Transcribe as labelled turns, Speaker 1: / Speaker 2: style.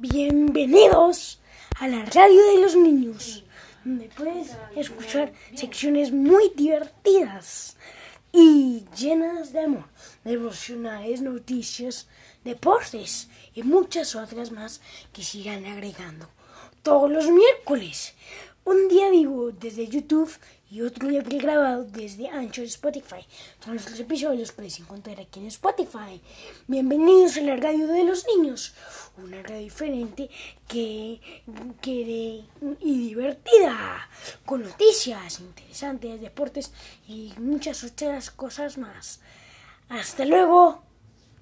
Speaker 1: Bienvenidos a la radio de los niños, donde puedes escuchar secciones muy divertidas y llenas de amor, devocionales, noticias, deportes y muchas otras más que sigan agregando todos los miércoles. Un día vivo desde YouTube y otro día grabado desde Ancho de Spotify. Todos los episodios puedes encontrar aquí en Spotify. Bienvenidos a la radio de los niños, una radio diferente que, que y divertida, con noticias interesantes, deportes y muchas otras cosas más. Hasta luego.